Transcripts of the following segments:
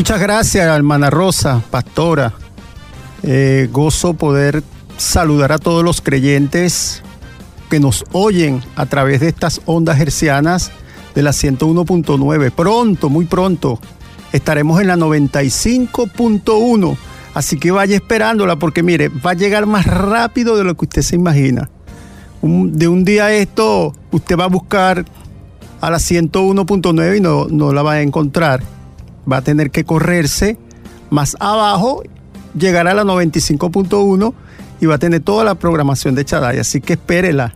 Muchas gracias, hermana Rosa, pastora. Eh, gozo poder saludar a todos los creyentes que nos oyen a través de estas ondas hercianas de la 101.9. Pronto, muy pronto, estaremos en la 95.1. Así que vaya esperándola porque mire, va a llegar más rápido de lo que usted se imagina. de un día a esto, usted va a buscar a la 101.9 y no, no la va a encontrar. Va a tener que correrse más abajo, llegar a la 95.1 y va a tener toda la programación de Chaday. Así que espérela.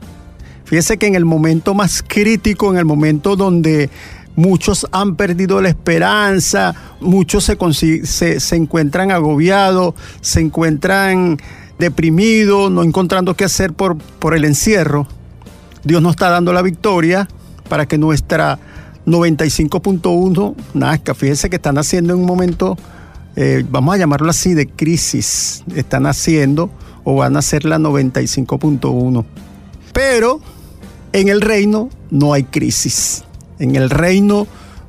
Fíjese que en el momento más crítico, en el momento donde muchos han perdido la esperanza, muchos se, se, encuentran agobiados, se encuentran deprimidos, no encontrando qué hacer por, por el encierro. Dios nos está dando la victoria para que nuestra 95.1 nazca. Fíjense que están haciendo en un momento, eh, vamos a llamarlo así, de crisis. Están haciendo o van a ser la 95.1. Pero en el reino no hay crisis. En el reino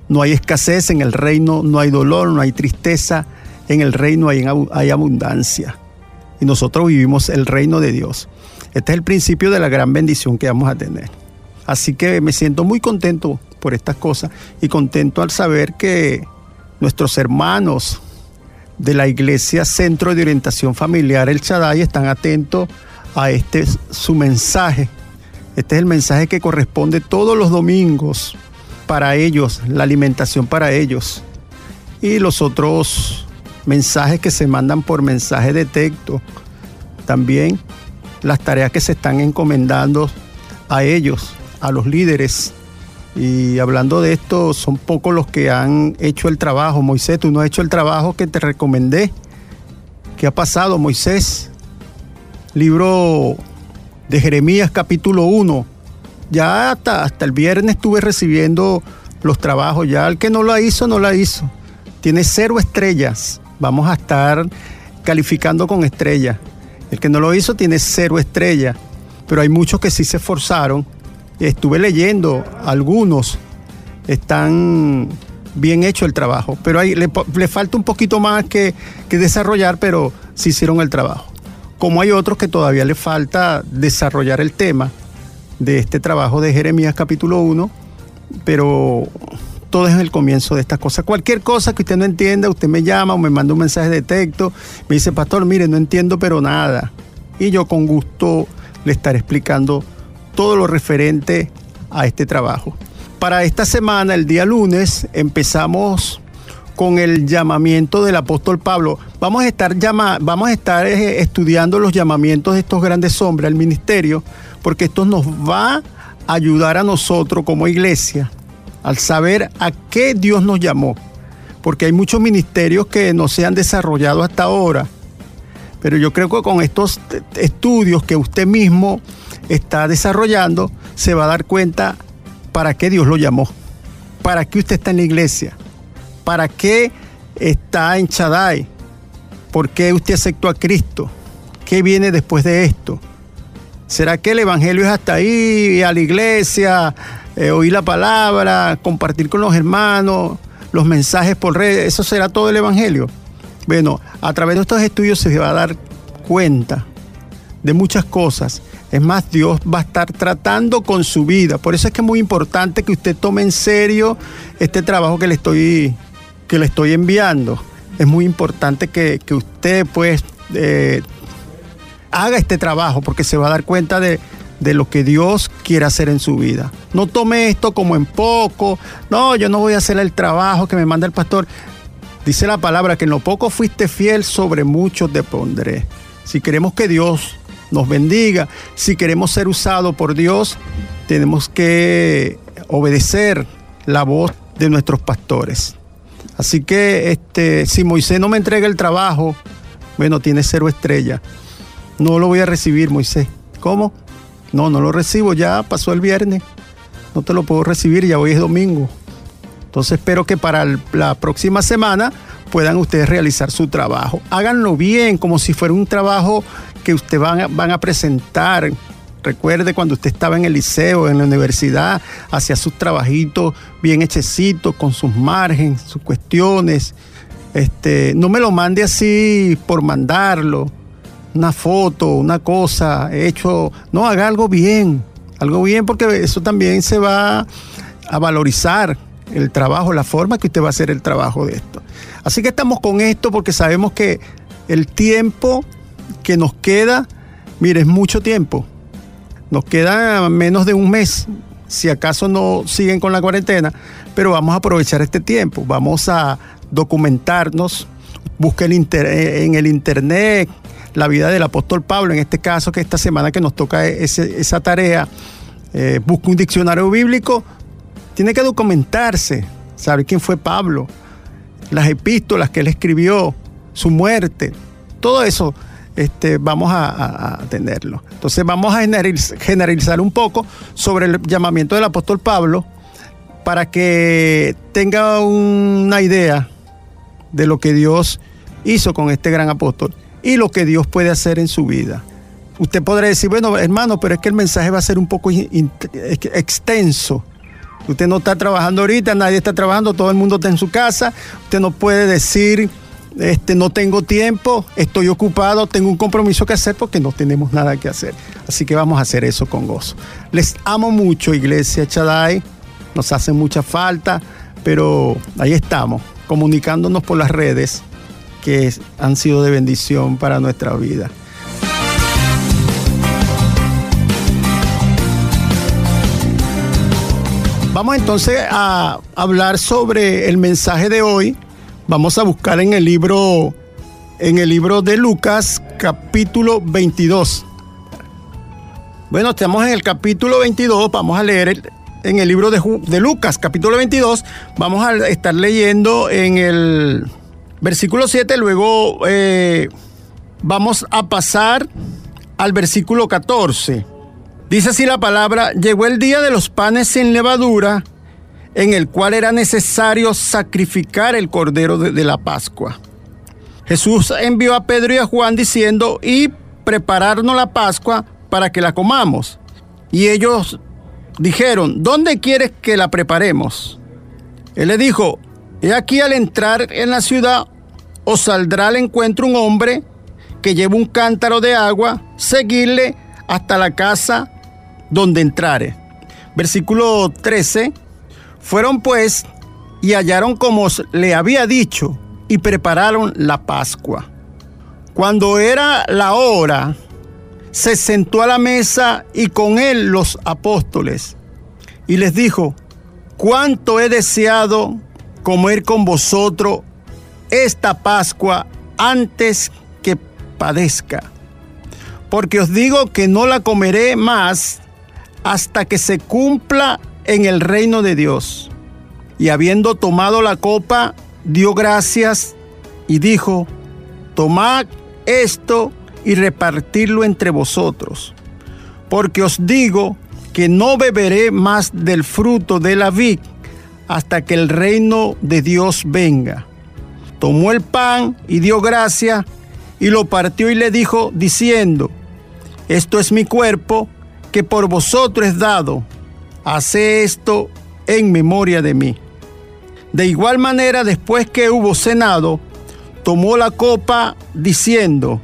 no hay escasez, en el reino no hay dolor, no hay tristeza, en el reino hay, hay abundancia. Y nosotros vivimos el reino de Dios. Este es el principio de la gran bendición que vamos a tener. Así que me siento muy contento por estas cosas y contento al saber que nuestros hermanos de la Iglesia Centro de Orientación Familiar El Chaday están atentos a este su mensaje. Este es el mensaje que corresponde todos los domingos para ellos, la alimentación para ellos. Y los otros mensajes que se mandan por mensaje de texto. También las tareas que se están encomendando a ellos a los líderes. Y hablando de esto, son pocos los que han hecho el trabajo. Moisés, tú no has hecho el trabajo que te recomendé. ¿Qué ha pasado, Moisés? Libro de Jeremías capítulo 1. Ya hasta, hasta el viernes estuve recibiendo los trabajos. Ya el que no lo hizo, no la hizo. Tiene cero estrellas. Vamos a estar calificando con estrellas. El que no lo hizo tiene cero estrellas. Pero hay muchos que sí se esforzaron estuve leyendo, algunos están bien hecho el trabajo, pero le, falta un poquito más que, desarrollar, pero sí hicieron el trabajo. Como hay otros que todavía le falta desarrollar el tema de este trabajo de Jeremías capítulo 1, pero todo es el comienzo de estas cosas. Cualquier cosa que usted no entienda, usted me llama o me manda un mensaje de texto, me dice, pastor, mire, no entiendo pero nada. Y yo con gusto le estaré explicando todo lo referente a este trabajo. Para esta semana, el día lunes, empezamos con el llamamiento del apóstol Pablo. Vamos a estar, llama, vamos a estar eh, estudiando los llamamientos de estos grandes hombres al ministerio, porque esto nos va a ayudar a nosotros como iglesia al saber a qué Dios nos llamó. Porque hay muchos ministerios que no se han desarrollado hasta ahora. Pero yo creo que con estos estudios que usted mismo está desarrollando, se va a dar cuenta para qué Dios lo llamó, para qué usted está en la iglesia, para qué está en Chadai, por qué usted aceptó a Cristo, qué viene después de esto. ¿Será que el Evangelio es hasta ahí, a la iglesia, eh, oír la palabra, compartir con los hermanos, los mensajes por redes? ¿Eso será todo el Evangelio? Bueno, a través de estos estudios se va a dar cuenta de muchas cosas es más, Dios va a estar tratando con su vida. Por eso es que es muy importante que usted tome en serio este trabajo que le estoy, que le estoy enviando. Es muy importante que, usted pues eh, haga este trabajo porque se va a dar cuenta de, de lo que Dios quiere hacer en su vida. No tome esto como en poco. No, yo no voy a hacer el trabajo que me manda el pastor. Dice la palabra que en lo poco fuiste fiel, sobre mucho te pondré. Si queremos que Dios nos bendiga. Si queremos ser usados por Dios, tenemos que obedecer la voz de nuestros pastores. Así que este, si Moisés no me entrega el trabajo, bueno, tiene cero estrella. No lo voy a recibir, Moisés. ¿Cómo? No, no lo recibo, ya pasó el viernes. No te lo puedo recibir, ya hoy es domingo. Entonces espero que para la próxima semana puedan ustedes realizar su trabajo. Háganlo bien, como si fuera un trabajo que ustedes van a, van a presentar. Recuerde cuando usted estaba en el liceo, en la universidad, hacía sus trabajitos bien hechecitos, con sus márgenes, sus cuestiones. Este, no me lo mande así por mandarlo, una foto, una cosa, hecho, no, haga algo bien, algo bien porque eso también se va a valorizar el trabajo, la forma que usted va a hacer el trabajo de esto. Así que estamos con esto porque sabemos que el tiempo que nos queda, mire, es mucho tiempo. Nos queda menos de un mes, si acaso no siguen con la cuarentena, pero vamos a aprovechar este tiempo, vamos a documentarnos, busque en el internet la vida del apóstol Pablo, en este caso que esta semana que nos toca esa tarea, eh, busque un diccionario bíblico, tiene que documentarse, saber quién fue Pablo, las epístolas que él escribió, su muerte, todo eso este, vamos a, tenerlo. Entonces vamos a generalizar un poco sobre el llamamiento del apóstol Pablo para que tenga una idea de lo que Dios hizo con este gran apóstol y lo que Dios puede hacer en su vida. Usted podrá decir, bueno, hermano, pero es que el mensaje va a ser un poco extenso. Usted no está trabajando ahorita, nadie está trabajando, todo el mundo está en su casa. Usted no puede decir, este, no tengo tiempo, estoy ocupado, tengo un compromiso que hacer porque no tenemos nada que hacer. Así que vamos a hacer eso con gozo. Les amo mucho, Iglesia Chaday. Nos hace mucha falta, pero ahí estamos, comunicándonos por las redes que han sido de bendición para nuestra vida. Vamos entonces a hablar sobre el mensaje de hoy. Vamos a buscar en el libro en el libro de Lucas, capítulo 22. Bueno, estamos en el capítulo 22, vamos a leer en el libro de, Lucas, capítulo 22, vamos a estar leyendo en el Versículo 7, luego eh, vamos a pasar al versículo 14. Dice así la palabra, llegó el día de los panes sin levadura, en el cual era necesario sacrificar el cordero de, la Pascua. Jesús envió a Pedro y a Juan diciendo, y prepararnos la Pascua para que la comamos. Y ellos dijeron, ¿dónde quieres que la preparemos? Él le dijo, He aquí al entrar en la ciudad os saldrá al encuentro un hombre que lleva un cántaro de agua, seguirle hasta la casa donde entrare. Versículo 13. Fueron pues y hallaron como le había dicho y prepararon la Pascua. Cuando era la hora, se sentó a la mesa y con él los apóstoles y les dijo, cuánto he deseado comer con vosotros esta Pascua antes que padezca. Porque os digo que no la comeré más hasta que se cumpla en el reino de Dios. Y habiendo tomado la copa, dio gracias y dijo, tomad esto y repartirlo entre vosotros. Porque os digo que no beberé más del fruto de la vid hasta que el reino de Dios venga. Tomó el pan y dio gracia y lo partió y le dijo diciendo, esto es mi cuerpo que por vosotros es dado, hace esto en memoria de mí. De igual manera, después que hubo cenado, tomó la copa diciendo,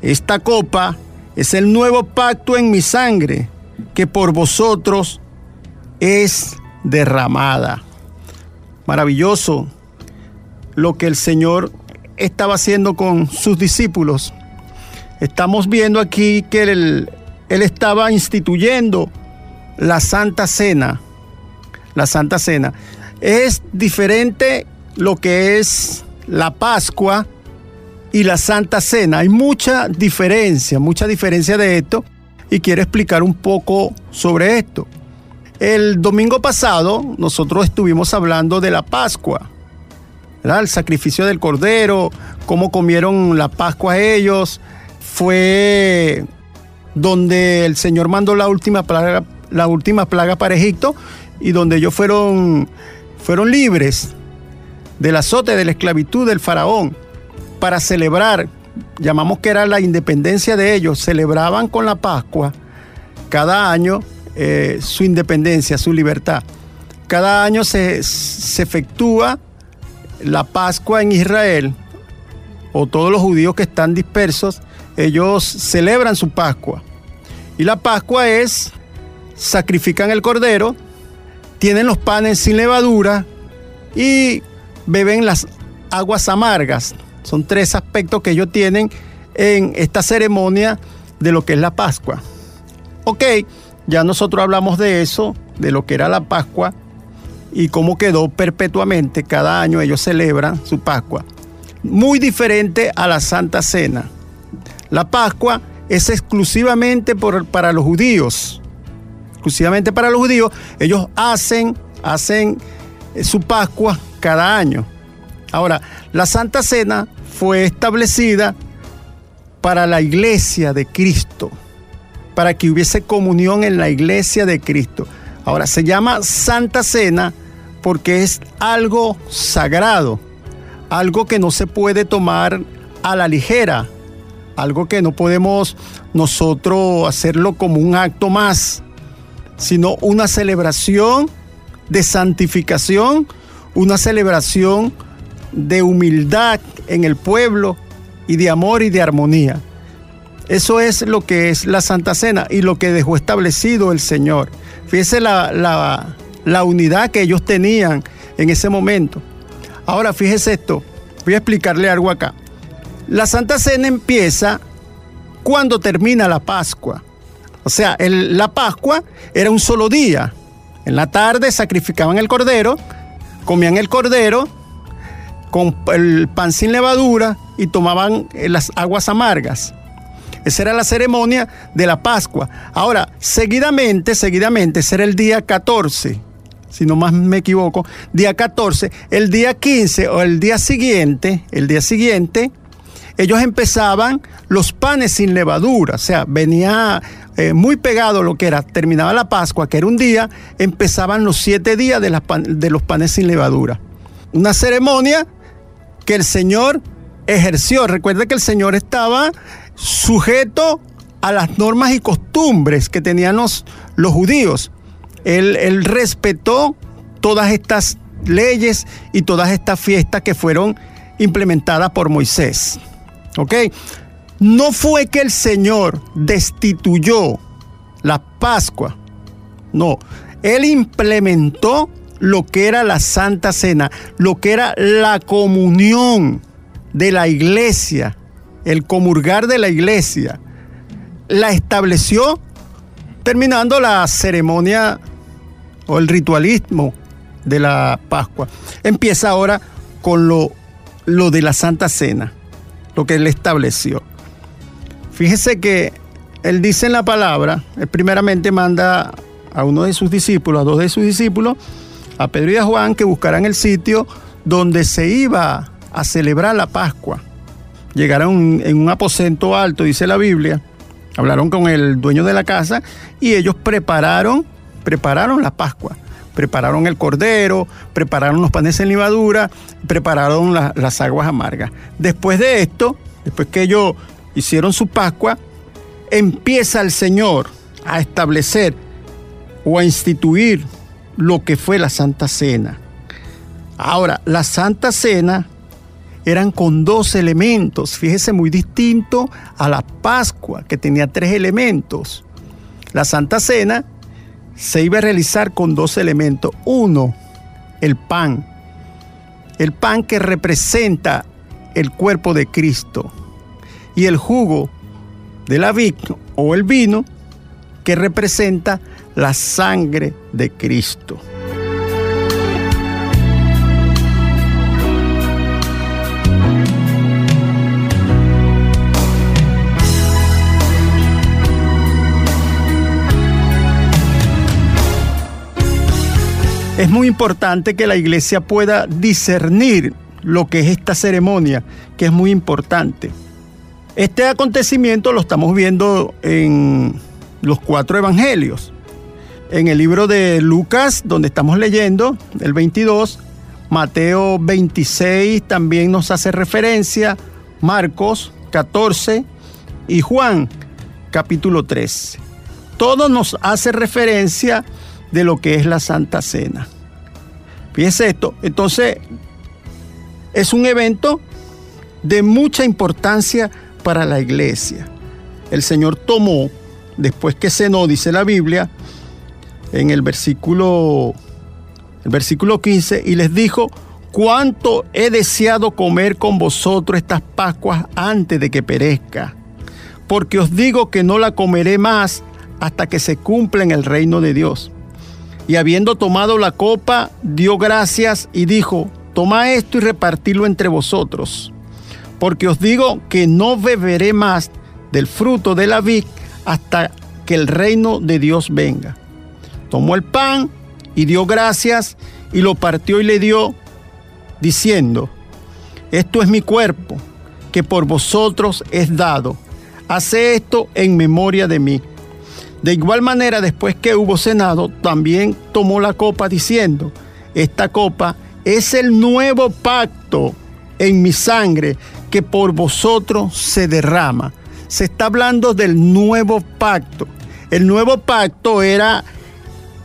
esta copa es el nuevo pacto en mi sangre, que por vosotros es derramada maravilloso lo que el Señor estaba haciendo con sus discípulos. Estamos viendo aquí que él, él estaba instituyendo la Santa Cena. La Santa Cena. Es diferente lo que es la Pascua y la Santa Cena. Hay mucha diferencia, mucha diferencia de esto y quiero explicar un poco sobre esto. El domingo pasado nosotros estuvimos hablando de la Pascua, el sacrificio del Cordero, cómo comieron la Pascua ellos. Fue donde el Señor mandó la última plaga, la última plaga para Egipto y donde ellos fueron, fueron libres del azote, de la esclavitud del faraón, para celebrar, llamamos que era la independencia de ellos, celebraban con la Pascua cada año eh, su independencia, su libertad. Cada año se, efectúa la Pascua en Israel, o todos los judíos que están dispersos, ellos celebran su Pascua. Y la Pascua es, sacrifican el cordero, tienen los panes sin levadura y beben las aguas amargas. Son tres aspectos que ellos tienen en esta ceremonia de lo que es la Pascua. Ok, ya nosotros hablamos de eso, de lo que era la Pascua y cómo quedó perpetuamente. Cada año ellos celebran su Pascua. Muy diferente a la Santa Cena. La Pascua es exclusivamente para los judíos. Exclusivamente para los judíos. Ellos hacen, hacen eh, su Pascua cada año. Ahora, la Santa Cena fue establecida para la iglesia de Cristo, para que hubiese comunión en la iglesia de Cristo. Ahora, se llama Santa Cena porque es algo sagrado, algo que no se puede tomar a la ligera, algo que no podemos nosotros hacerlo como un acto más, sino una celebración de santificación, una celebración de humildad en el pueblo y de amor y de armonía. Eso es lo que es la Santa Cena y lo que dejó establecido el Señor. Fíjese la, la unidad que ellos tenían en ese momento. Ahora fíjese esto, voy a explicarle algo acá. La Santa Cena empieza cuando termina la Pascua. O sea, la Pascua era un solo día. En la tarde sacrificaban el cordero, comían el cordero con el pan sin levadura y tomaban eh, las aguas amargas. Esa era la ceremonia de la Pascua. Ahora, seguidamente, seguidamente, ese era el día 14, si no más me equivoco, día 14, el día 15 o el día siguiente, el día siguiente, ellos empezaban los panes sin levadura, o sea, venía eh, muy pegado lo que era, terminaba la Pascua, que era un día, empezaban los siete días de, los panes sin levadura. Una ceremonia que el Señor ejerció. Recuerde que el Señor estaba sujeto a las normas y costumbres que tenían los, judíos. Él, él, respetó todas estas leyes y todas estas fiestas que fueron implementadas por Moisés. ¿Ok? No fue que el Señor destituyó la Pascua. No, Él implementó lo que era la Santa Cena, lo que era la comunión de la iglesia, el comulgar de la iglesia. La estableció terminando la ceremonia o el ritualismo de la Pascua. Empieza ahora con lo, lo de la Santa Cena, lo que él estableció. Fíjese que él dice en la palabra, él primeramente manda a uno de sus discípulos, a dos de sus discípulos, a Pedro y a Juan que buscaran el sitio donde se iba a celebrar la Pascua. Llegaron en un aposento alto, dice la Biblia, hablaron con el dueño de la casa y ellos prepararon, prepararon la Pascua. Prepararon el cordero, prepararon los panes en levadura, prepararon las aguas amargas. Después de esto, después que ellos hicieron su Pascua, empieza el Señor a establecer o a instituir lo que fue la Santa Cena. Ahora, la Santa Cena eran con dos elementos, fíjese, muy distinto a la Pascua, que tenía tres elementos. La Santa Cena se iba a realizar con dos elementos. Uno, el pan. El pan que representa el cuerpo de Cristo. Y el jugo de la vid o el vino que representa la sangre de Cristo. Es muy importante que la iglesia pueda discernir lo que es esta ceremonia, que es muy importante. Este acontecimiento lo estamos viendo en los cuatro evangelios en el libro de Lucas, donde estamos leyendo, el 22, Mateo 26 también nos hace referencia, Marcos 14 y Juan capítulo 13. Todo nos hace referencia de lo que es la Santa Cena. Fíjese esto, entonces es un evento de mucha importancia para la iglesia. El Señor tomó, después que cenó, dice la Biblia, en el versículo, el versículo 15, y les dijo, cuánto he deseado comer con vosotros estas Pascuas antes de que perezca, porque os digo que no la comeré más hasta que se cumpla en el reino de Dios. Y habiendo tomado la copa, dio gracias y dijo, toma esto y repartilo entre vosotros, porque os digo que no beberé más del fruto de la vid hasta que el reino de Dios venga. Tomó el pan y dio gracias y lo partió y le dio, diciendo, esto es mi cuerpo, que por vosotros es dado. Hace esto en memoria de mí. De igual manera, después que hubo cenado, también tomó la copa diciendo, esta copa es el nuevo pacto en mi sangre que por vosotros se derrama. Se está hablando del nuevo pacto. El nuevo pacto era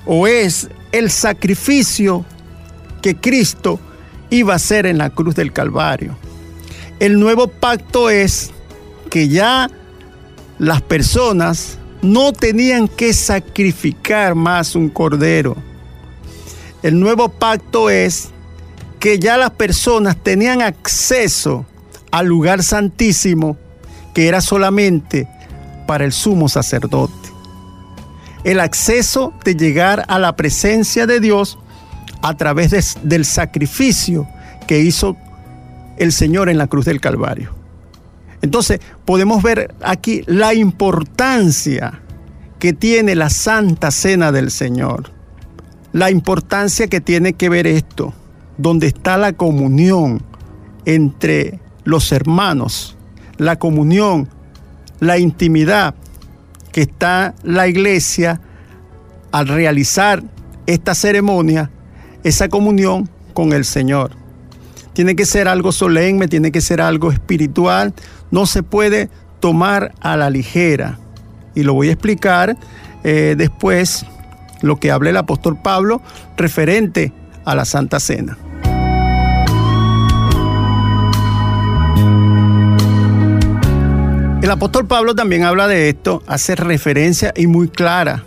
o es el sacrificio que Cristo iba a hacer en la cruz del Calvario. El nuevo pacto es que ya las personas no tenían que sacrificar más un cordero. El nuevo pacto es que ya las personas tenían acceso al lugar santísimo que era solamente para el sumo sacerdote. El acceso de llegar a la presencia de Dios a través del sacrificio que hizo el Señor en la cruz del Calvario. Entonces podemos ver aquí la importancia que tiene la Santa Cena del Señor. La importancia que tiene que ver esto, donde está la comunión entre los hermanos, la comunión, la intimidad que está la iglesia al realizar esta ceremonia, esa comunión con el Señor. Tiene que ser algo solemne, tiene que ser algo espiritual, no se puede tomar a la ligera. Y lo voy a explicar eh, después, lo que habla el apóstol Pablo referente a la Santa Cena. El apóstol Pablo también habla de esto, hace referencia y muy clara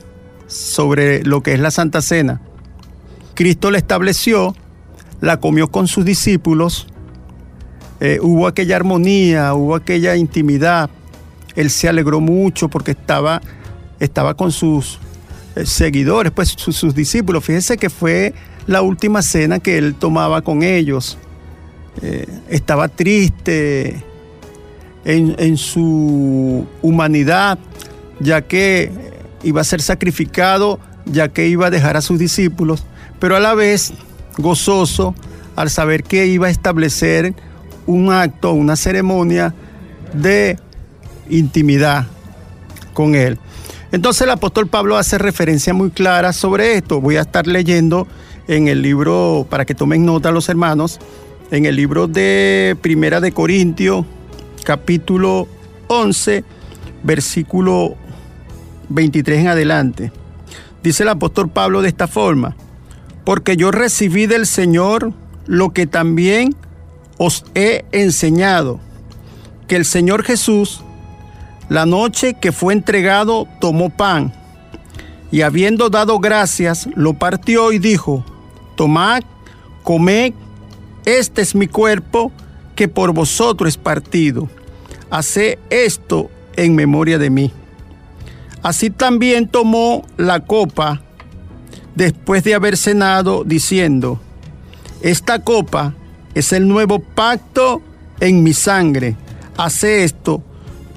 sobre lo que es la Santa Cena. Cristo la estableció, la comió con sus discípulos, eh, hubo aquella armonía, hubo aquella intimidad. Él se alegró mucho porque estaba, estaba con sus eh, seguidores, pues sus, discípulos. Fíjese que fue la última cena que él tomaba con ellos. Eh, estaba triste en, su humanidad, ya que iba a ser sacrificado, ya que iba a dejar a sus discípulos, pero a la vez gozoso al saber que iba a establecer un acto, una ceremonia de intimidad con Él. Entonces el apóstol Pablo hace referencia muy clara sobre esto. Voy a estar leyendo en el libro, para que tomen nota los hermanos, en el libro de Primera de Corintios, capítulo 11, versículo 23 en adelante. Dice el apóstol Pablo de esta forma, porque yo recibí del Señor lo que también os he enseñado que el Señor Jesús, la noche que fue entregado, tomó pan y habiendo dado gracias, lo partió y dijo, tomad, comed, este es mi cuerpo que por vosotros es partido. Haced esto en memoria de mí. Así también tomó la copa después de haber cenado, diciendo, esta copa es el nuevo pacto en mi sangre. Hace esto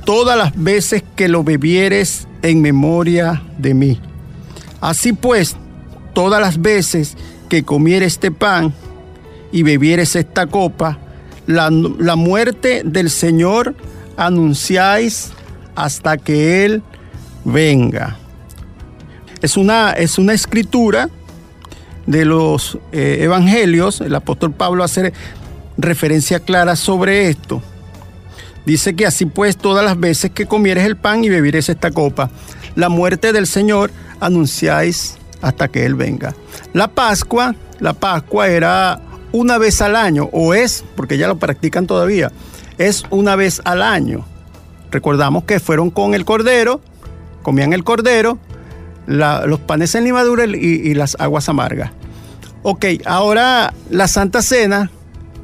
todas las veces que lo bebieres en memoria de mí. Así pues, todas las veces que comieres este pan y bebieres esta copa, la muerte del Señor anunciáis hasta que Él venga. Es una, es una escritura de los eh, evangelios, el apóstol Pablo hace referencia clara sobre esto. Dice que así pues todas las veces que comieres el pan y bebieres esta copa, la muerte del Señor anunciáis hasta que Él venga. La Pascua, la Pascua era una vez al año, o es, porque ya lo practican todavía, es una vez al año. Recordamos que fueron con el cordero, comían el cordero, los panes en limadura y, y las aguas amargas. Ok, ahora la Santa Cena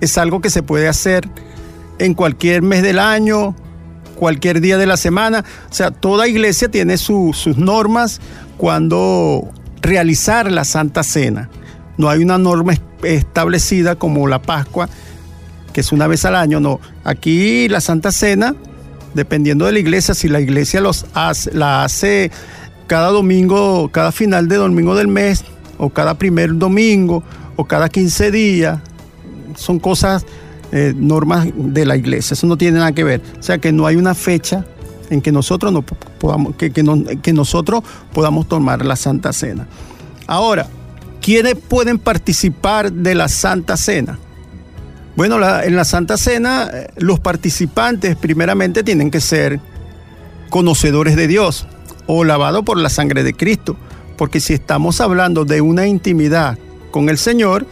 es algo que se puede hacer en cualquier mes del año, cualquier día de la semana. O sea, toda iglesia tiene sus normas cuando realizar la Santa Cena. No hay una norma establecida como la Pascua, que es una vez al año. No, aquí la Santa Cena, dependiendo de la iglesia, si la iglesia los hace, la hace cada domingo, cada final de domingo del mes, o cada primer domingo, o cada 15 días, son cosas eh, normas de la iglesia. Eso no tiene nada que ver. O sea que no hay una fecha en que nosotros, no podamos, que, que, nosotros podamos tomar la Santa Cena. Ahora, ¿quiénes pueden participar de la Santa Cena? Bueno, en la Santa Cena eh, los participantes primeramente tienen que ser conocedores de Dios o lavados por la sangre de Cristo, porque si estamos hablando de una intimidad con el Señor,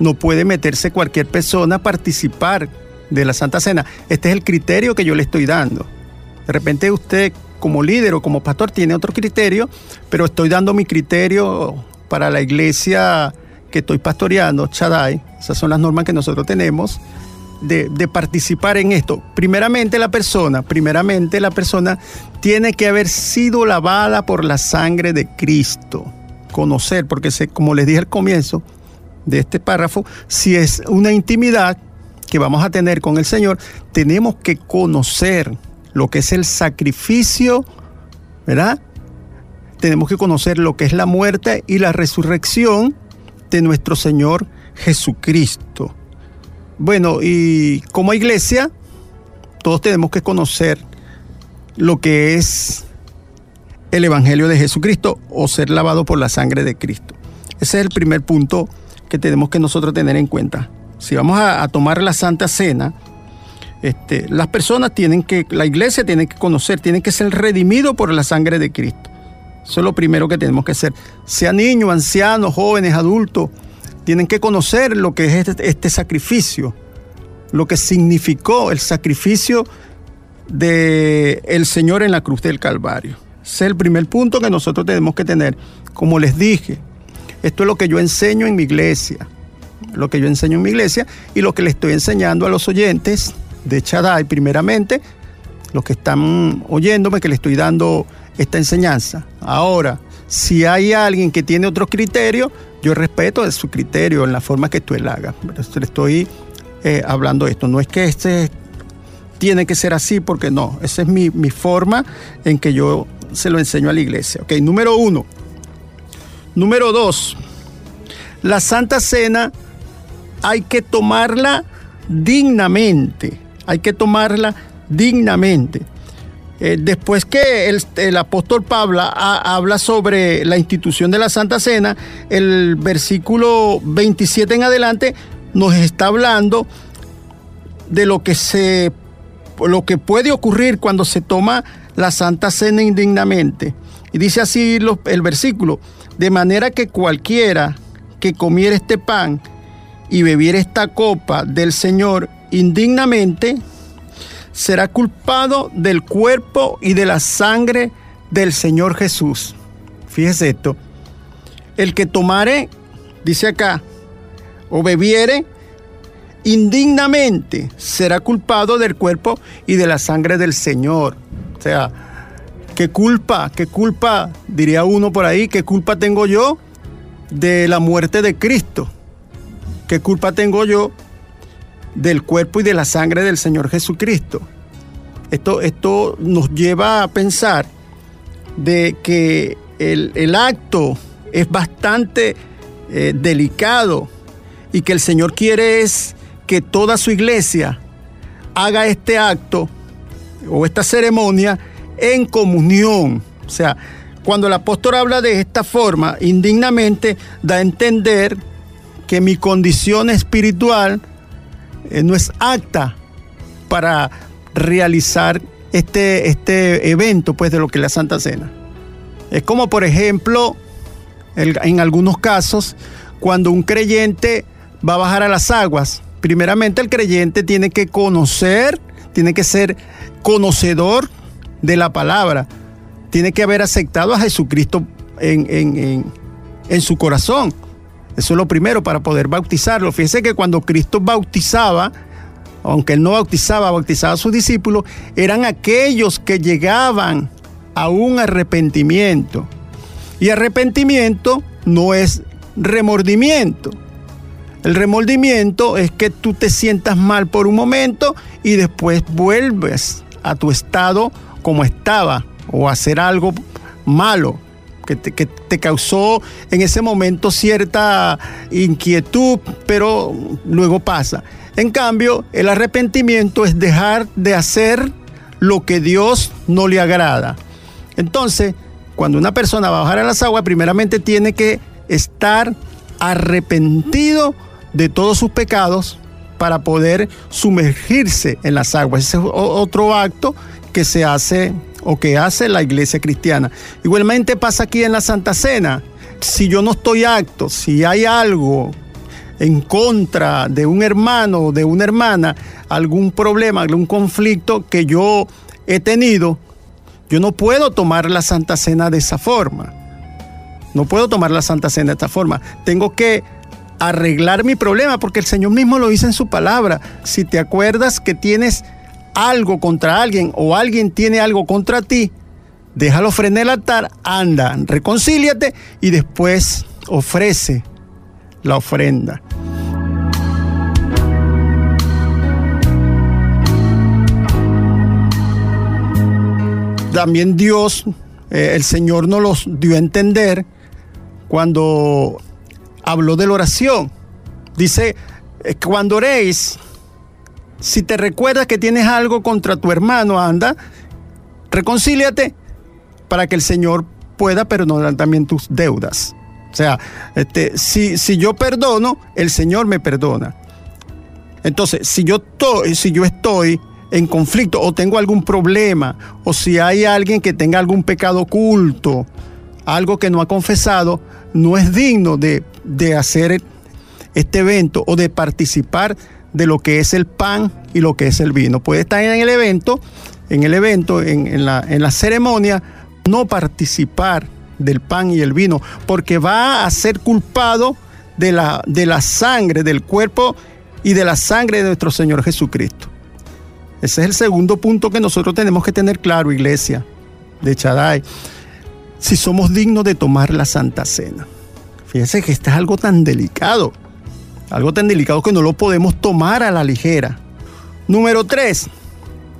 no puede meterse cualquier persona a participar de la Santa Cena. Este es el criterio que yo le estoy dando. De repente usted como líder o como pastor tiene otro criterio, pero estoy dando mi criterio para la iglesia que estoy pastoreando, Chadai. Esas son las normas que nosotros tenemos de, participar en esto. Primeramente la persona, primeramente la persona tiene que haber sido lavada por la sangre de Cristo. Conocer, porque como les dije al comienzo, de este párrafo, si es una intimidad que vamos a tener con el Señor, tenemos que conocer lo que es el sacrificio, ¿verdad? Tenemos que conocer lo que es la muerte y la resurrección de nuestro Señor Jesucristo. Bueno, y como iglesia, todos tenemos que conocer lo que es el Evangelio de Jesucristo o ser lavado por la sangre de Cristo. Ese es el primer punto que tenemos que nosotros tener en cuenta. Si vamos a, tomar la Santa Cena, este, las personas tienen que, la iglesia tiene que conocer, tiene que ser redimido por la sangre de Cristo. Eso es lo primero que tenemos que hacer. Sea niños, ancianos, jóvenes, adultos, tienen que conocer lo que es este, este sacrificio, lo que significó el sacrificio del el Señor en la cruz del Calvario. Ese es el primer punto que nosotros tenemos que tener. Como les dije, esto es lo que yo enseño en mi iglesia, lo que yo enseño en mi iglesia y lo que le estoy enseñando a los oyentes de Chadai primeramente, los que están oyéndome, que le estoy dando esta enseñanza. Ahora, si hay alguien que tiene otro criterio, yo respeto de su criterio en la forma que tú él haga. Le estoy eh, hablando esto. No es que este tiene que ser así, porque no. Esa es mi, mi forma en que yo se lo enseño a la iglesia. Ok, número uno. Número dos, la Santa Cena hay que tomarla dignamente, hay que tomarla dignamente. Eh, después que el, apóstol Pablo habla sobre la institución de la Santa Cena, el versículo 27 en adelante nos está hablando de lo que se lo que puede ocurrir cuando se toma la Santa Cena indignamente. Y dice así el versículo, de manera que cualquiera que comiera este pan y bebiera esta copa del Señor indignamente, será culpado del cuerpo y de la sangre del Señor Jesús. Fíjese esto. El que tomare, dice acá, o bebiere indignamente, será culpado del cuerpo y de la sangre del Señor. O sea, ¿Qué culpa, qué culpa, diría uno por ahí, qué culpa tengo yo de la muerte de Cristo? ¿Qué culpa tengo yo del cuerpo y de la sangre del Señor Jesucristo? Esto, esto nos lleva a pensar de que el, acto es bastante eh, delicado y que el Señor quiere es que toda su iglesia haga este acto o esta ceremonia en comunión. O sea, cuando el apóstol habla de esta forma, indignamente, da a entender que mi condición espiritual eh, no es apta para realizar este, este evento pues, de lo que es la Santa Cena. Es como, por ejemplo, en algunos casos, cuando un creyente va a bajar a las aguas, primeramente el creyente tiene que conocer, tiene que ser conocedor de la palabra, tiene que haber aceptado a Jesucristo en, en su corazón. Eso es lo primero para poder bautizarlo. Fíjese que cuando Cristo bautizaba, aunque él no bautizaba, bautizaba a sus discípulos, eran aquellos que llegaban a un arrepentimiento. Y arrepentimiento no es remordimiento. El remordimiento es que tú te sientas mal por un momento y después vuelves a tu estado como estaba o hacer algo malo que te, causó en ese momento cierta inquietud, pero luego pasa. En cambio, el arrepentimiento es dejar de hacer lo que Dios no le agrada. Entonces, cuando una persona va a bajar a las aguas, primeramente tiene que estar arrepentido de todos sus pecados para poder sumergirse en las aguas. Ese es otro acto que se hace o que hace la iglesia cristiana. Igualmente pasa aquí en la Santa Cena. Si yo no estoy acto, si hay algo en contra de un hermano o de una hermana, algún problema, algún conflicto que yo he tenido, yo no puedo tomar la Santa Cena de esa forma. No puedo tomar la Santa Cena de esta forma. Tengo que arreglar mi problema porque el Señor mismo lo dice en su palabra. Si te acuerdas que tienes algo contra alguien o alguien tiene algo contra ti, déjalo frente al altar, anda, reconcíliate y después ofrece la ofrenda. También Dios, eh, el Señor nos los dio a entender cuando habló de la oración. Dice, eh, cuando oréis, si te recuerdas que tienes algo contra tu hermano, anda, reconcíliate para que el Señor pueda perdonar también tus deudas. O sea, este, si, si yo perdono, el Señor me perdona. Entonces, si yo, si yo estoy en conflicto o tengo algún problema, o si hay alguien que tenga algún pecado oculto, algo que no ha confesado, no es digno de, de hacer este evento o de participar de lo que es el pan y lo que es el vino. Puede estar en el evento, en el evento, en, la, en la ceremonia, no participar del pan y el vino, porque va a ser culpado de la, de la sangre, del cuerpo y de la sangre de nuestro Señor Jesucristo. Ese es el segundo punto que nosotros tenemos que tener claro, iglesia de Chadai, si somos dignos de tomar la Santa Cena. Fíjense que este es algo tan delicado. Algo tan delicado que no lo podemos tomar a la ligera. Número tres,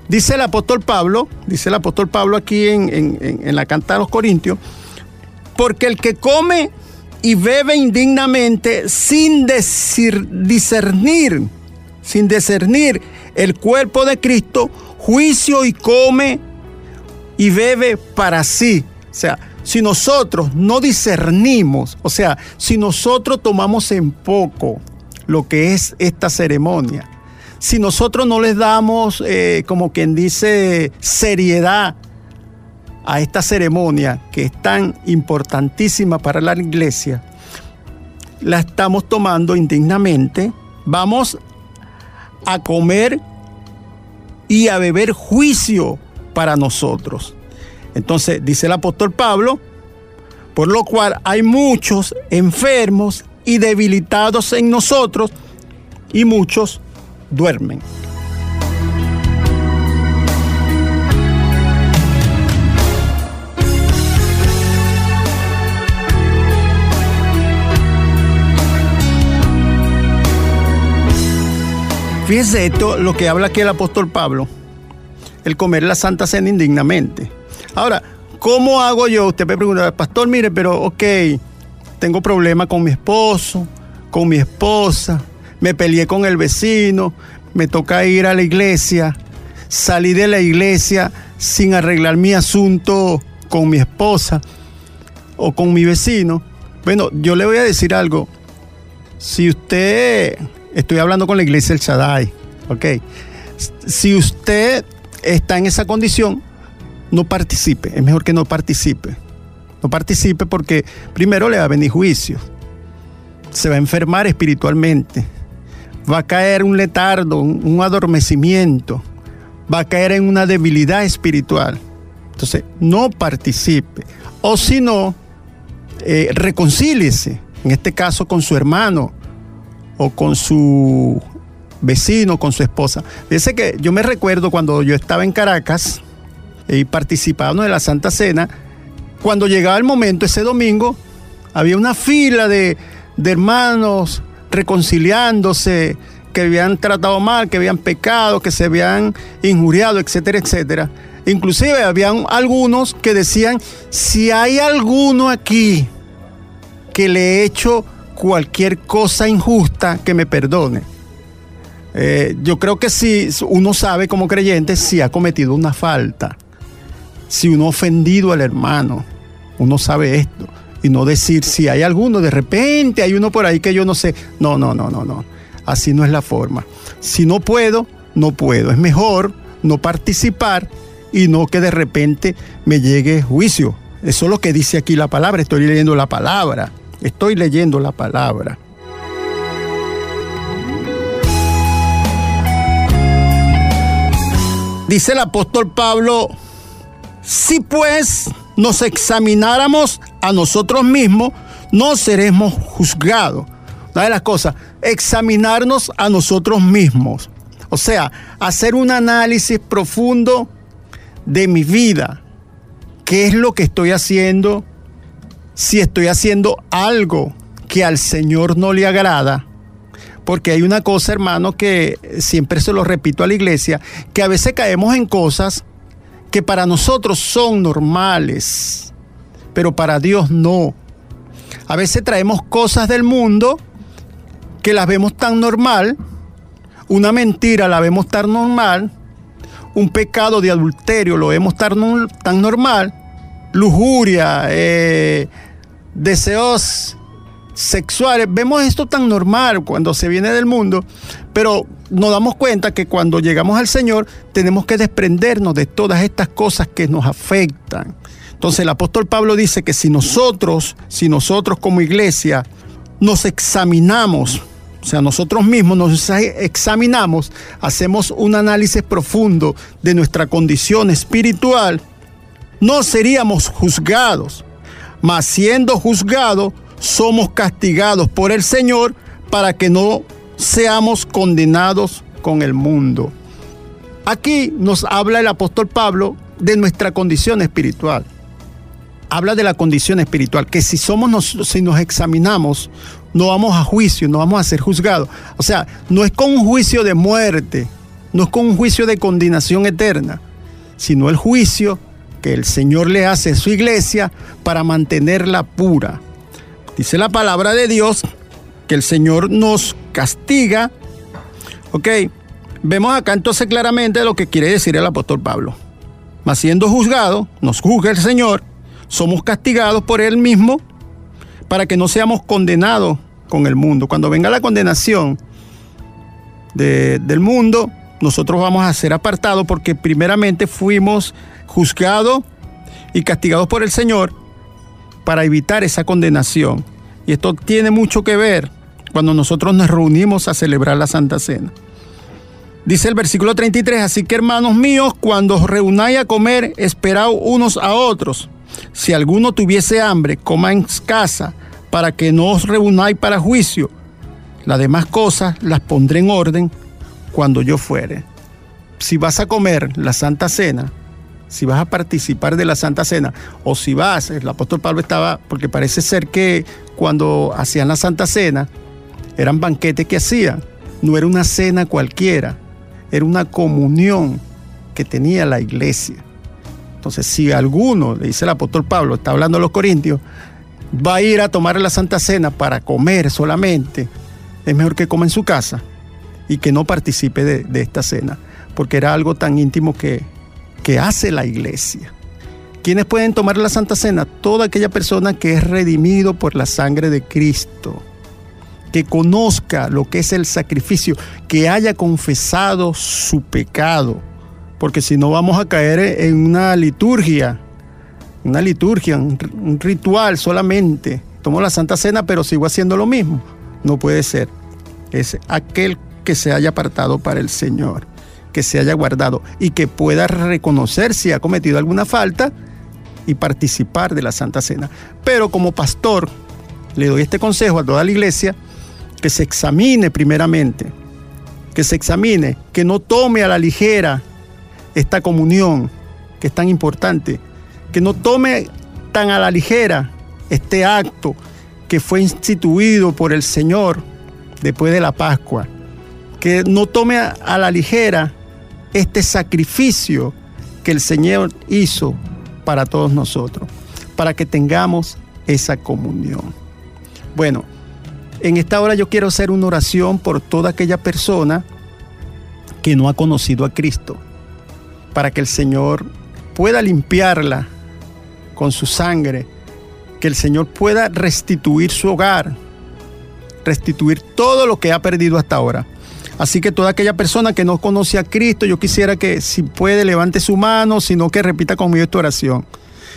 dice el apóstol Pablo, dice el apóstol Pablo aquí en, la Canta de los Corintios, porque el que come y bebe indignamente sin discernir, sin discernir el cuerpo de Cristo, juicio y come y bebe para sí. O sea, si nosotros no discernimos, o sea, si nosotros tomamos en poco lo que es esta ceremonia. Si nosotros no les damos, eh, como quien dice, seriedad a esta ceremonia que es tan importantísima para la iglesia, la estamos tomando indignamente, vamos a comer y a beber juicio para nosotros. Entonces dice el apóstol Pablo, por lo cual hay muchos enfermos y debilitados en nosotros, y muchos duermen. Fíjese esto, lo que habla aquí el apóstol Pablo, el comer la Santa Cena indignamente. Ahora, ¿cómo hago yo? Usted me pregunta, pastor, mire, pero ok, tengo problemas con mi esposo, con mi esposa, me peleé con el vecino, me toca ir a la iglesia, salí de la iglesia sin arreglar mi asunto con mi esposa o con mi vecino. Bueno, yo le voy a decir algo. Si usted, estoy hablando con la iglesia del Shaddai, ok. Si usted está en esa condición, no participe. Es mejor que no participe. No participe porque primero le va a venir juicio. se va a enfermar espiritualmente, va a caer un letardo, un, adormecimiento, va a caer en una debilidad espiritual. Entonces, no participe. O si no, eh, reconcíliese, en este caso con su hermano o con su vecino, con su esposa. Fíjese que yo me recuerdo cuando yo estaba en Caracas y participando de la Santa Cena, cuando llegaba el momento, ese domingo, había una fila de, de hermanos reconciliándose, que habían tratado mal, que habían pecado, que se habían injuriado, etcétera, etcétera. Inclusive habían algunos que decían, si hay alguno aquí que le he hecho cualquier cosa injusta, que me perdone. Eh, yo creo que si uno sabe como creyente si ha cometido una falta, si uno ha ofendido al hermano, uno sabe esto. Y no decir si hay alguno, de repente hay uno por ahí que yo no sé. No, no, no, no, no. Así no es la forma. Si no puedo, no puedo. Es mejor no participar y no que de repente me llegue juicio. Eso es lo que dice aquí la palabra. Estoy leyendo la palabra. Estoy leyendo la palabra. Dice el apóstol Pablo, si pues nos examináramos a nosotros mismos, no seremos juzgados. Una de las cosas, examinarnos a nosotros mismos. O sea, hacer un análisis profundo de mi vida. ¿Qué es lo que estoy haciendo? Si estoy haciendo algo que al Señor no le agrada. Porque hay una cosa, hermano, que siempre se lo repito a la iglesia, que a veces caemos en cosas que para nosotros son normales, pero para Dios no. A veces traemos cosas del mundo que las vemos tan normal, una mentira la vemos tan normal, un pecado de adulterio lo vemos tan, normal, lujuria, eh, deseos sexuales, vemos esto tan normal cuando se viene del mundo, pero nos damos cuenta que cuando llegamos al Señor tenemos que desprendernos de todas estas cosas que nos afectan. Entonces el apóstol Pablo dice que si nosotros, si nosotros como iglesia nos examinamos, o sea, nosotros mismos nos examinamos, hacemos un análisis profundo de nuestra condición espiritual, no seríamos juzgados, mas siendo juzgados, somos castigados por el Señor para que no seamos condenados con el mundo. Aquí nos habla el apóstol Pablo de nuestra condición espiritual. Habla de la condición espiritual, que si somos si nos examinamos, no vamos a juicio, no vamos a ser juzgados. O sea, no es con un juicio de muerte, no es con un juicio de condenación eterna, sino el juicio que el Señor le hace a su iglesia para mantenerla pura. Dice la palabra de Dios que el Señor nos castiga. Ok, vemos acá entonces claramente lo que quiere decir el apóstol Pablo. Mas siendo juzgado, nos juzga el Señor, somos castigados por Él mismo para que no seamos condenados con el mundo. Cuando venga la condenación del mundo, nosotros vamos a ser apartados porque primeramente fuimos juzgados y castigados por el Señor para evitar esa condenación. Y esto tiene mucho que ver cuando nosotros nos reunimos a celebrar la Santa Cena. Dice el versículo 33, así que hermanos míos, cuando os reunáis a comer, esperaos unos a otros. Si alguno tuviese hambre, coma en casa, para que no os reunáis para juicio. Las demás cosas las pondré en orden cuando yo fuere. Si vas a comer la Santa Cena, si vas a participar de la Santa Cena, o si vas, el apóstol Pablo estaba, porque parece ser que cuando hacían la Santa Cena, eran banquetes que hacían, no era una cena cualquiera, era una comunión que tenía la iglesia. Entonces, si alguno, le dice el apóstol Pablo, está hablando a los corintios, va a ir a tomar la Santa Cena para comer solamente, es mejor que coma en su casa y que no participe de, esta cena, porque era algo tan íntimo que, que hace la iglesia. ¿Quiénes pueden tomar la Santa Cena? Toda aquella persona que es redimido por la sangre de Cristo, que conozca lo que es el sacrificio, que haya confesado su pecado, porque si no vamos a caer en una liturgia una liturgia, un, ritual solamente. Tomo la Santa Cena, pero sigo haciendo lo mismo. No puede ser. Es aquel que se haya apartado para el Señor, que se haya guardado y que pueda reconocer si ha cometido alguna falta y participar de la Santa Cena. Pero como pastor, le doy este consejo a toda la iglesia, que se examine primeramente, que se examine, que no tome a la ligera esta comunión que es tan importante, que no tome tan a la ligera este acto que fue instituido por el Señor después de la Pascua, que no tome a la ligera este sacrificio que el Señor hizo para todos nosotros, para que tengamos esa comunión. Bueno, en esta hora yo quiero hacer una oración por toda aquella persona que no ha conocido a Cristo, para que el Señor pueda limpiarla con su sangre, que el Señor pueda restituir su hogar, restituir todo lo que ha perdido hasta ahora. Así que toda aquella persona que no conoce a Cristo, yo quisiera que si puede levante su mano, sino que repita conmigo esta oración.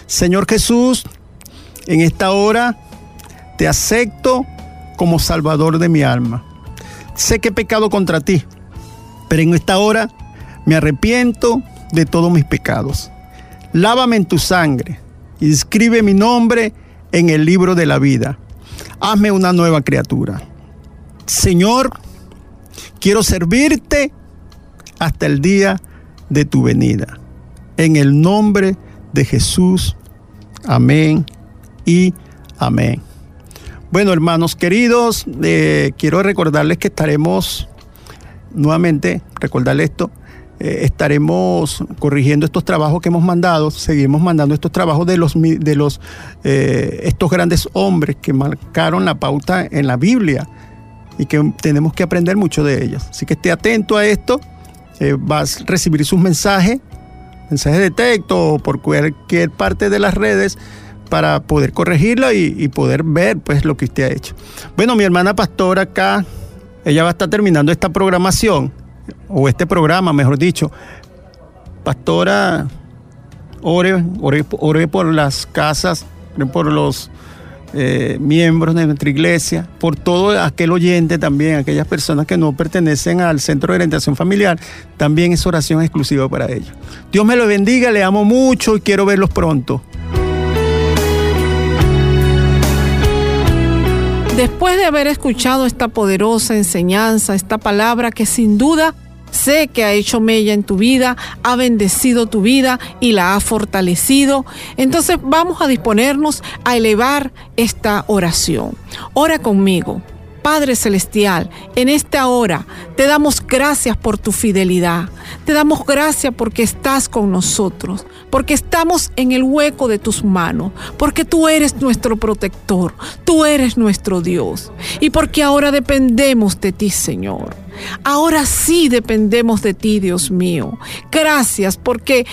Señor Jesús, en esta hora te acepto como Salvador de mi alma. Sé que he pecado contra ti, pero en esta hora me arrepiento de todos mis pecados. Lávame en tu sangre y escribe mi nombre en el libro de la vida. Hazme una nueva criatura. Señor, quiero servirte hasta el día de tu venida. En el nombre de Jesús. Amén y amén. Bueno, hermanos queridos, eh, quiero recordarles que estaremos nuevamente, recordarles esto, eh, estaremos corrigiendo estos trabajos que hemos mandado, seguimos mandando estos trabajos de los, de los eh, estos grandes hombres que marcaron la pauta en la Biblia y que tenemos que aprender mucho de ellos. Así que esté atento a esto, vas a recibir sus mensajes, mensajes de texto o por cualquier parte de las redes para poder corregirla y, poder ver pues lo que usted ha hecho. Bueno, mi hermana pastora acá, ella va a estar terminando esta programación, o este programa, mejor dicho. Pastora, ore, ore, por las casas, por los eh, miembros de nuestra iglesia, por todo aquel oyente también, aquellas personas que no pertenecen al Centro de Orientación Familiar, también es oración exclusiva para ellos. Dios me lo bendiga, le amo mucho y quiero verlos pronto. Después de haber escuchado esta poderosa enseñanza, esta palabra que sin duda sé que ha hecho mella en tu vida, ha bendecido tu vida y la ha fortalecido, entonces vamos a disponernos a elevar esta oración. Ora conmigo. Padre Celestial, en esta hora te damos gracias por tu fidelidad. Te damos gracias porque estás con nosotros, porque estamos en el hueco de tus manos, porque tú eres nuestro protector, tú eres nuestro Dios y porque ahora dependemos de ti, Señor. Ahora sí dependemos de ti, Dios mío. Gracias porque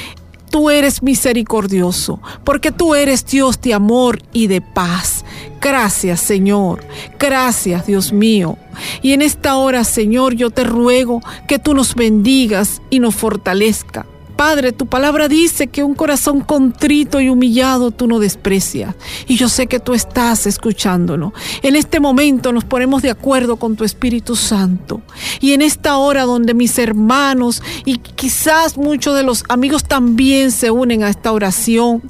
tú eres misericordioso, porque tú eres Dios de amor y de paz. Gracias, Señor. Gracias, Dios mío. Y en esta hora, Señor, yo te ruego que tú nos bendigas y nos fortalezca Padre, tu palabra dice que un corazón contrito y humillado tú no desprecias. Y yo sé que tú estás escuchándonos. En este momento nos ponemos de acuerdo con tu Espíritu Santo. Y en esta hora donde mis hermanos y quizás muchos de los amigos también se unen a esta oración,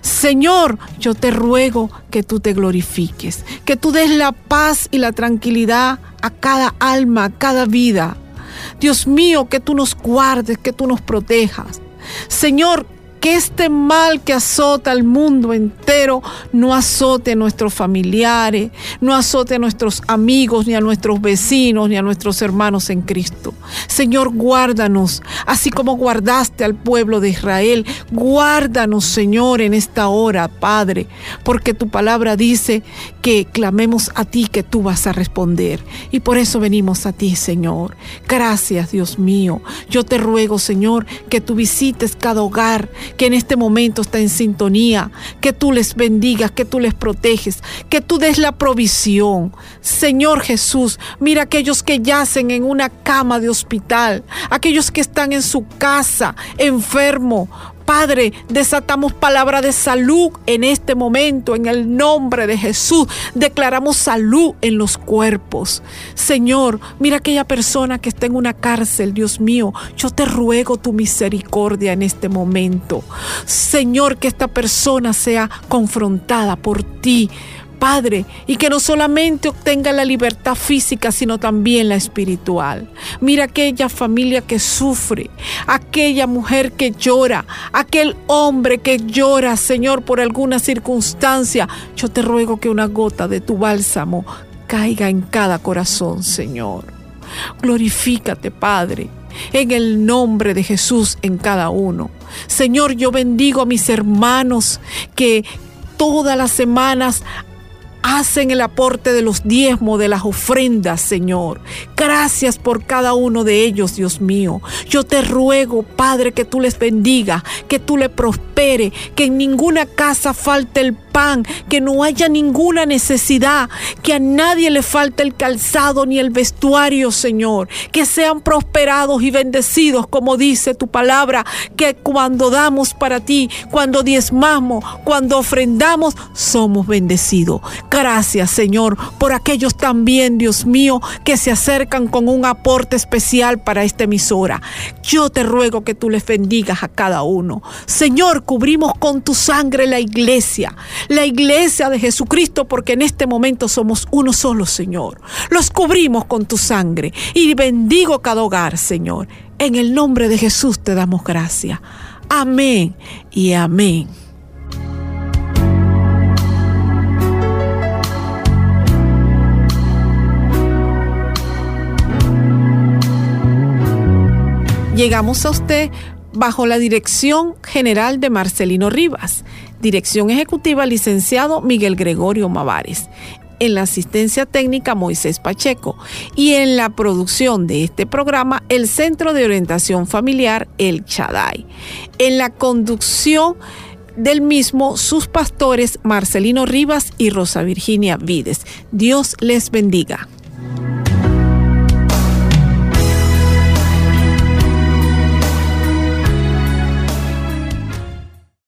Señor, yo te ruego que tú te glorifiques, que tú des la paz y la tranquilidad a cada alma, a cada vida. Dios mío, que tú nos guardes, que tú nos protejas. Señor, que este mal que azota al mundo entero no azote a nuestros familiares, no azote a nuestros amigos, ni a nuestros vecinos, ni a nuestros hermanos en Cristo. Señor, guárdanos, así como guardaste al pueblo de Israel. Guárdanos, Señor, en esta hora, Padre, porque tu palabra dice que clamemos a ti, que tú vas a responder. Y por eso venimos a ti, Señor. Gracias, Dios mío. Yo te ruego, Señor, que tú visites cada hogar que en este momento está en sintonía, que tú les bendigas, que tú les proteges, que tú des la provisión. Señor Jesús, mira aquellos que yacen en una cama de hospital, aquellos que están en su casa enfermo Padre, desatamos palabra de salud en este momento, en el nombre de Jesús. Declaramos salud en los cuerpos. Señor, mira aquella persona que está en una cárcel, Dios mío. Yo te ruego tu misericordia en este momento. Señor, que esta persona sea confrontada por ti Padre, y que no solamente obtenga la libertad física, sino también la espiritual. Mira aquella familia que sufre, aquella mujer que llora, aquel hombre que llora, Señor, por alguna circunstancia. Yo te ruego que una gota de tu bálsamo caiga en cada corazón, Señor. Glorifícate, Padre, en el nombre de Jesús en cada uno. Señor, yo bendigo a mis hermanos que todas las semanas hacen el aporte de los diezmos, de las ofrendas, Señor. Gracias por cada uno de ellos, Dios mío. Yo te ruego, Padre, que tú les bendiga, que tú les prospere, que en ninguna casa falte el pan, que no haya ninguna necesidad, que a nadie le falte el calzado ni el vestuario, Señor, que sean prosperados y bendecidos, como dice tu palabra, que cuando damos para ti, cuando diezmamos, cuando ofrendamos, somos bendecidos. Gracias, Señor, por aquellos también, Dios mío, que se acercan con un aporte especial para esta emisora. Yo te ruego que tú les bendigas a cada uno. Señor, cubrimos con tu sangre la iglesia la iglesia de Jesucristo, porque en este momento somos uno solo, Señor. Los cubrimos con tu sangre y bendigo cada hogar, Señor. En el nombre de Jesús te damos gracias. Amén y amén. Llegamos a usted bajo la dirección general de Marcelino Rivas, dirección ejecutiva licenciado Miguel Gregorio Mavares, en la asistencia técnica Moisés Pacheco y en la producción de este programa el Centro de Orientación Familiar El Chaday. En la conducción del mismo sus pastores Marcelino Rivas y Rosa Virginia Vides. Dios les bendiga.